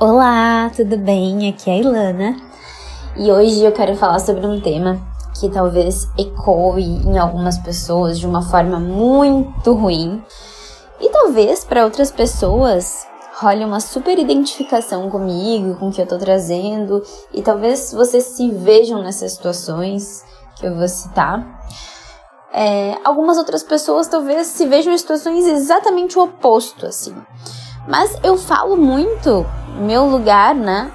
Olá, tudo bem? Aqui é a Ilana e hoje eu quero falar sobre um tema que talvez ecoe em algumas pessoas de uma forma muito ruim e talvez para outras pessoas role uma super identificação comigo, com o que eu tô trazendo e talvez vocês se vejam nessas situações que eu vou citar. É, algumas outras pessoas talvez se vejam em situações exatamente o oposto, assim. Mas eu falo muito, meu lugar, né?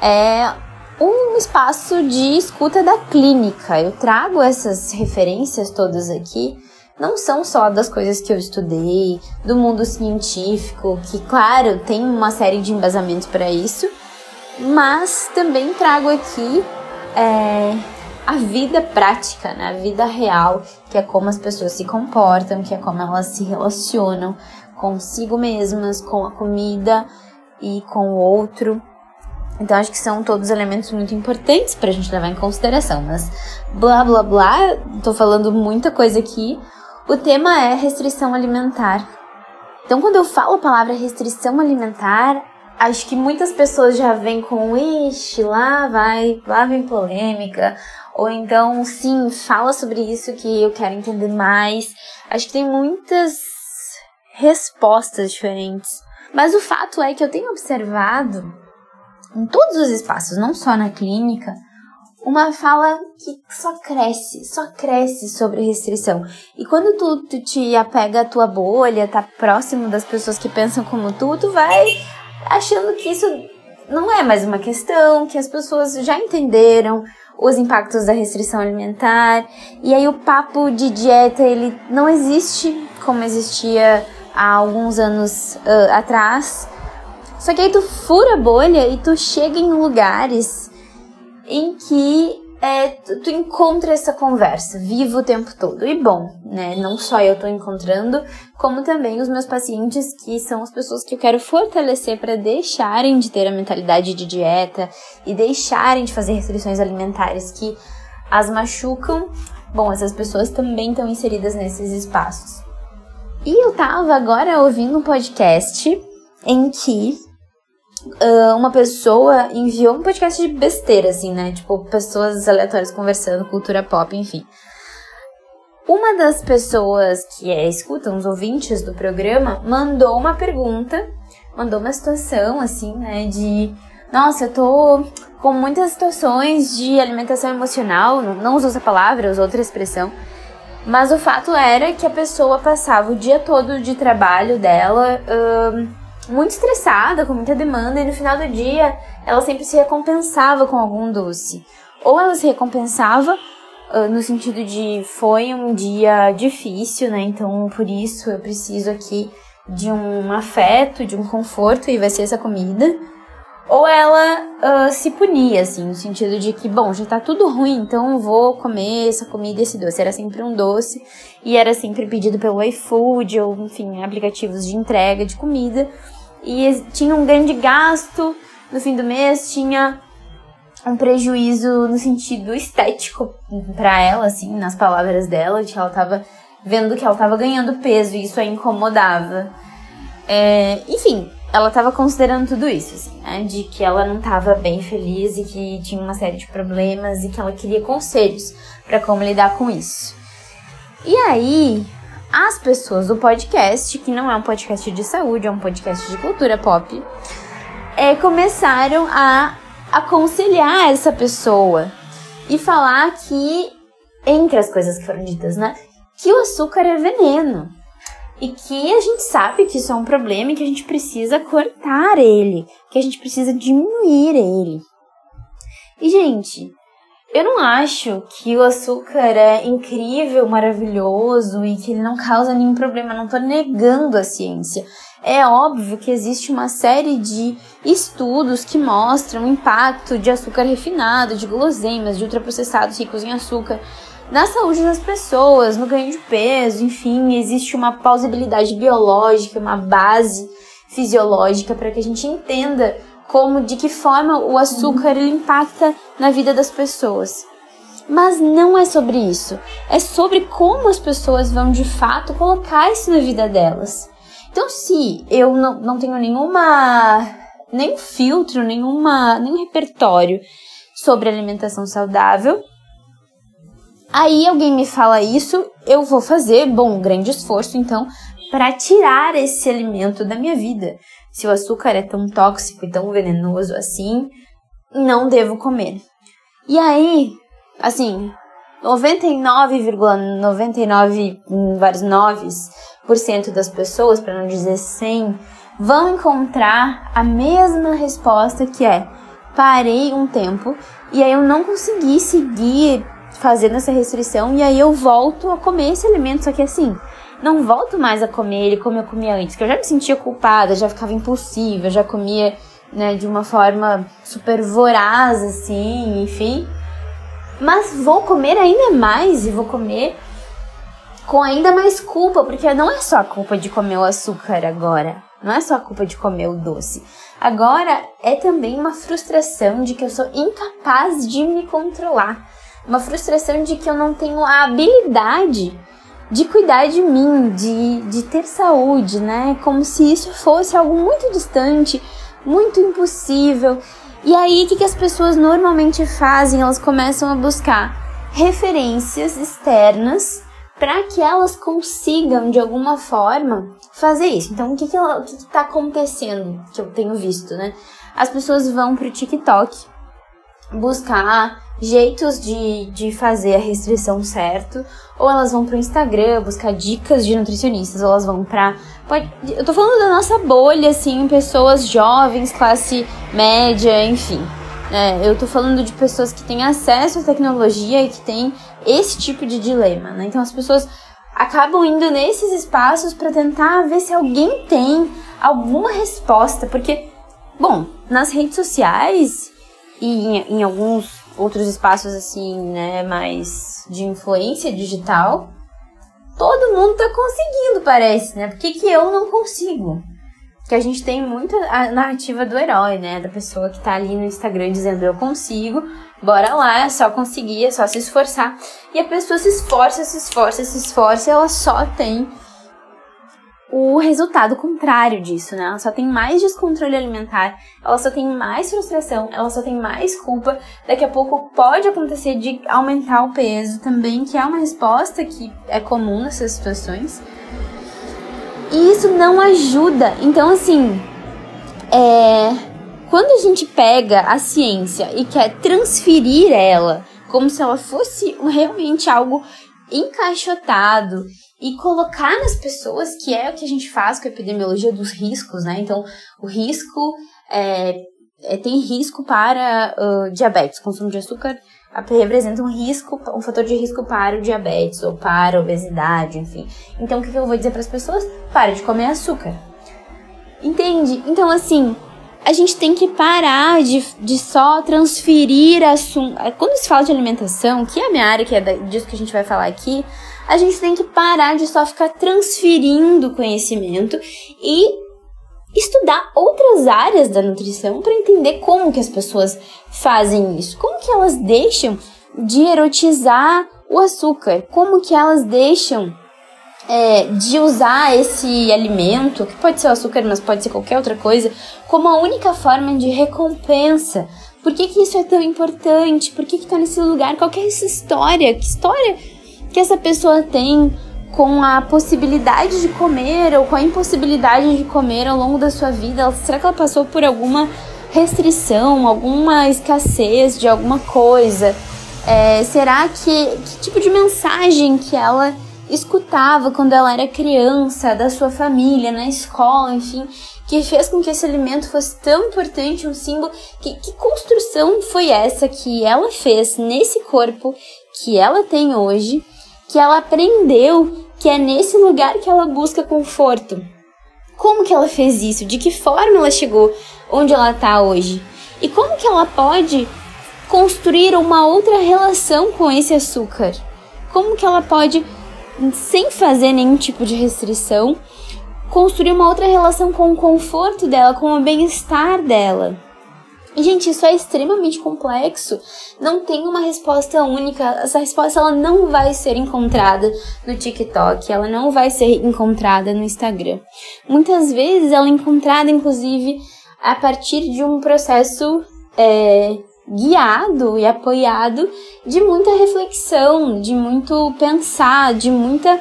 É um espaço de escuta da clínica. Eu trago essas referências todas aqui. Não são só das coisas que eu estudei, do mundo científico, que, claro, tem uma série de embasamentos para isso, mas também trago aqui é, a vida prática, né? a vida real, que é como as pessoas se comportam, que é como elas se relacionam, consigo mesmas, com a comida e com o outro. Então acho que são todos elementos muito importantes para a gente levar em consideração. Mas blá blá blá, tô falando muita coisa aqui. O tema é restrição alimentar. Então quando eu falo a palavra restrição alimentar, acho que muitas pessoas já vêm com ixi, lá vai, lá vem polêmica. Ou então, sim, fala sobre isso que eu quero entender mais. Acho que tem muitas respostas diferentes. Mas o fato é que eu tenho observado em todos os espaços, não só na clínica, uma fala que só cresce, só cresce sobre restrição. E quando tu, tu te apega à tua bolha, tá próximo das pessoas que pensam como tu, tu vai achando que isso não é mais uma questão, que as pessoas já entenderam os impactos da restrição alimentar. E aí o papo de dieta, ele não existe como existia há alguns anos uh, atrás. Só que aí tu fura a bolha e tu chega em lugares em que é, tu, tu encontra essa conversa viva o tempo todo. E bom, né? Não só eu tô encontrando, como também os meus pacientes, que são as pessoas que eu quero fortalecer para deixarem de ter a mentalidade de dieta e deixarem de fazer restrições alimentares que as machucam. Bom, essas pessoas também estão inseridas nesses espaços. E eu tava agora ouvindo um podcast em que uh, uma pessoa enviou um podcast de besteira, assim, né? Tipo, pessoas aleatórias conversando, cultura pop, enfim. Uma das pessoas que é, escutam, os ouvintes do programa, mandou uma pergunta, mandou uma situação, assim, né? De nossa, eu tô com muitas situações de alimentação emocional, não, não uso essa palavra, uso outra expressão mas o fato era que a pessoa passava o dia todo de trabalho dela uh, muito estressada, com muita demanda, e no final do dia ela sempre se recompensava com algum doce. Ou ela se recompensava uh, no sentido de foi um dia difícil, né? Então por isso eu preciso aqui de um afeto, de um conforto, e vai ser essa comida ou ela uh, se punia, assim, no sentido de que, bom, já tá tudo ruim, então vou comer essa comida, esse doce. Era sempre um doce e era sempre pedido pelo iFood ou, enfim, aplicativos de entrega de comida. E tinha um grande gasto no fim do mês, tinha um prejuízo no sentido estético para ela, assim, nas palavras dela, de que ela tava vendo que ela tava ganhando peso e isso a incomodava. É, enfim, ela estava considerando tudo isso, assim, né? De que ela não estava bem feliz e que tinha uma série de problemas e que ela queria conselhos para como lidar com isso. E aí, as pessoas do podcast, que não é um podcast de saúde, é um podcast de cultura pop, é, começaram a aconselhar essa pessoa e falar que, entre as coisas que foram ditas, né? Que o açúcar é veneno e que a gente sabe que isso é um problema e que a gente precisa cortar ele, que a gente precisa diminuir ele. E, gente, Eu não acho que o açúcar é incrível, maravilhoso e que ele não causa nenhum problema. Não estou negando a ciência. É óbvio que existe uma série de estudos que mostram o impacto de açúcar refinado, de guloseimas, de ultraprocessados ricos em açúcar na saúde das pessoas, no ganho de peso, enfim, existe uma plausibilidade biológica, uma base fisiológica para que a gente entenda como de que forma o açúcar ele impacta na vida das pessoas. Mas não é sobre isso. É sobre como as pessoas vão de fato colocar isso na vida delas. Então, se eu não, não tenho nenhuma. nenhum filtro, nenhuma, nenhum repertório sobre alimentação saudável, aí alguém me fala isso, eu vou fazer, bom, um grande esforço então, para tirar esse alimento da minha vida se o açúcar é tão tóxico e tão venenoso assim, não devo comer. E aí, assim, 99,99 ,99, vários noves por cento das pessoas, para não dizer 100, vão encontrar a mesma resposta que é: parei um tempo e aí eu não consegui seguir fazendo essa restrição e aí eu volto a comer esse alimento, só que assim, não volto mais a comer ele como eu comia antes, que eu já me sentia culpada, já ficava impossível, já comia né, de uma forma super voraz, assim, enfim. Mas vou comer ainda mais e vou comer com ainda mais culpa, porque não é só a culpa de comer o açúcar agora, não é só a culpa de comer o doce. Agora é também uma frustração de que eu sou incapaz de me controlar, uma frustração de que eu não tenho a habilidade de cuidar de mim, de, de ter saúde, né? Como se isso fosse algo muito distante, muito impossível. E aí, o que, que as pessoas normalmente fazem? Elas começam a buscar referências externas para que elas consigam, de alguma forma, fazer isso. Então, o que, que, o que, que tá acontecendo que eu tenho visto, né? As pessoas vão pro TikTok buscar jeitos de, de fazer a restrição certo, ou elas vão pro Instagram buscar dicas de nutricionistas, ou elas vão pra. Pode, eu tô falando da nossa bolha, assim, pessoas jovens, classe média, enfim. É, eu tô falando de pessoas que têm acesso à tecnologia e que têm esse tipo de dilema, né? Então as pessoas acabam indo nesses espaços para tentar ver se alguém tem alguma resposta, porque, bom, nas redes sociais e em, em alguns outros espaços assim, né, mais de influência digital, todo mundo tá conseguindo, parece, né? Por que, que eu não consigo? Que a gente tem muita a narrativa do herói, né? Da pessoa que tá ali no Instagram dizendo eu consigo, bora lá, é só conseguir, é só se esforçar. E a pessoa se esforça, se esforça, se esforça e ela só tem o resultado contrário disso, né? Ela só tem mais descontrole alimentar, ela só tem mais frustração, ela só tem mais culpa. Daqui a pouco pode acontecer de aumentar o peso também, que é uma resposta que é comum nessas situações. E isso não ajuda. Então, assim, é... quando a gente pega a ciência e quer transferir ela como se ela fosse realmente algo encaixotado e colocar nas pessoas, que é o que a gente faz com a epidemiologia dos riscos, né? Então, o risco é, é tem risco para uh, diabetes, consumo de açúcar representa um risco, um fator de risco para o diabetes ou para a obesidade, enfim. Então, o que eu vou dizer para as pessoas? Para de comer açúcar. Entende? Então, assim, a gente tem que parar de, de só transferir assunto. Quando se fala de alimentação, que é a minha área, que é disso que a gente vai falar aqui, a gente tem que parar de só ficar transferindo conhecimento e estudar outras áreas da nutrição para entender como que as pessoas fazem isso, como que elas deixam de erotizar o açúcar, como que elas deixam é, de usar esse alimento, que pode ser o açúcar, mas pode ser qualquer outra coisa, como a única forma de recompensa. Por que, que isso é tão importante? Por que está nesse lugar? Qual que é essa história? Que história que essa pessoa tem com a possibilidade de comer ou com a impossibilidade de comer ao longo da sua vida? Será que ela passou por alguma restrição, alguma escassez de alguma coisa? É, será que que tipo de mensagem que ela escutava quando ela era criança, da sua família, na escola, enfim, que fez com que esse alimento fosse tão importante, um símbolo. Que, que construção foi essa que ela fez nesse corpo que ela tem hoje, que ela aprendeu que é nesse lugar que ela busca conforto? Como que ela fez isso? De que forma ela chegou onde ela está hoje? E como que ela pode construir uma outra relação com esse açúcar? Como que ela pode, sem fazer nenhum tipo de restrição, construir uma outra relação com o conforto dela, com o bem-estar dela? E, gente, isso é extremamente complexo. Não tem uma resposta única. Essa resposta ela não vai ser encontrada no TikTok, ela não vai ser encontrada no Instagram. Muitas vezes ela é encontrada, inclusive, a partir de um processo é, guiado e apoiado de muita reflexão, de muito pensar, de muita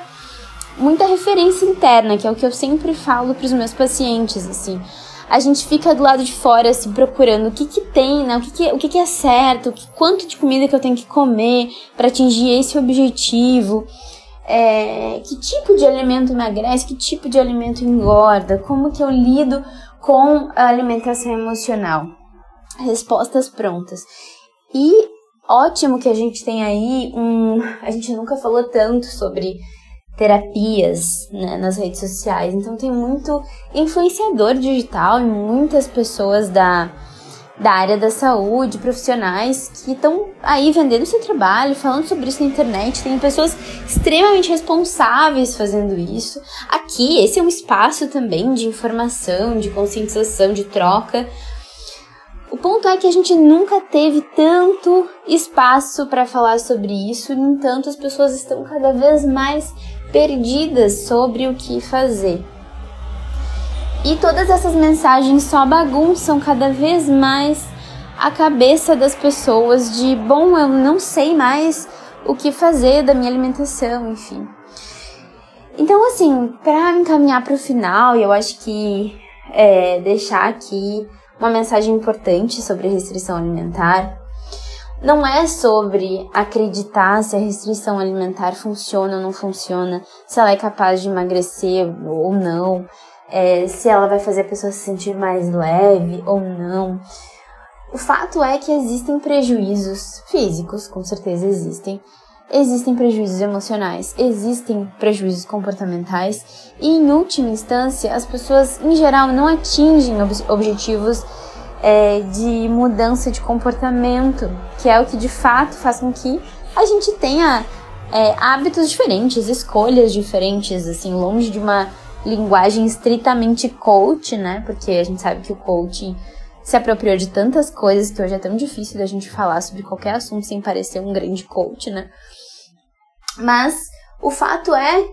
muita referência interna, que é o que eu sempre falo para os meus pacientes, assim. A gente fica do lado de fora, assim, procurando o que que tem, né? O que que, o que, que é certo, o que, quanto de comida que eu tenho que comer para atingir esse objetivo. É, que tipo de alimento emagrece, que tipo de alimento engorda, como que eu lido com a alimentação emocional respostas prontas. E ótimo que a gente tem aí um. A gente nunca falou tanto sobre terapias né, nas redes sociais, então tem muito influenciador digital e muitas pessoas da, da área da saúde, profissionais que estão aí vendendo seu trabalho, falando sobre isso na internet. Tem pessoas extremamente responsáveis fazendo isso. Aqui, esse é um espaço também de informação, de conscientização, de troca. O ponto é que a gente nunca teve tanto espaço para falar sobre isso, no entanto, as pessoas estão cada vez mais perdidas sobre o que fazer. E todas essas mensagens só bagunçam cada vez mais a cabeça das pessoas de, bom, eu não sei mais o que fazer da minha alimentação, enfim. Então, assim, para encaminhar para o final, eu acho que é, deixar aqui uma mensagem importante sobre restrição alimentar. Não é sobre acreditar se a restrição alimentar funciona ou não funciona, se ela é capaz de emagrecer ou não, é, se ela vai fazer a pessoa se sentir mais leve ou não. O fato é que existem prejuízos físicos, com certeza existem, existem prejuízos emocionais, existem prejuízos comportamentais e, em última instância, as pessoas em geral não atingem ob objetivos é, de mudança de comportamento, que é o que de fato faz com que a gente tenha é, hábitos diferentes, escolhas diferentes, assim, longe de uma linguagem estritamente coach, né? Porque a gente sabe que o coaching se apropriou de tantas coisas que hoje é tão difícil da gente falar sobre qualquer assunto sem parecer um grande coach, né? Mas o fato é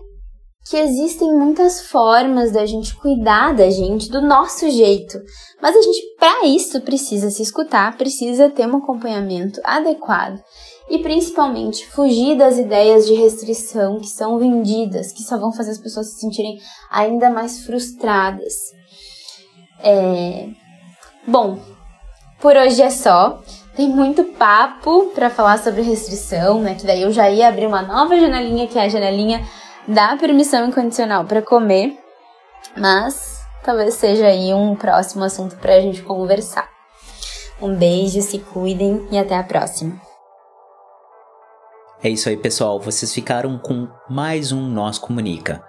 que existem muitas formas da gente cuidar da gente do nosso jeito. Mas a gente, para isso, precisa se escutar, precisa ter um acompanhamento adequado e principalmente fugir das ideias de restrição que são vendidas, que só vão fazer as pessoas se sentirem ainda mais frustradas. É... Bom, por hoje é só. Tem muito papo para falar sobre restrição, né? Que daí eu já ia abrir uma nova janelinha, que é a janelinha da permissão incondicional para comer. Mas talvez seja aí um próximo assunto para a gente conversar. Um beijo, se cuidem e até a próxima. É isso aí, pessoal. Vocês ficaram com mais um Nós Comunica.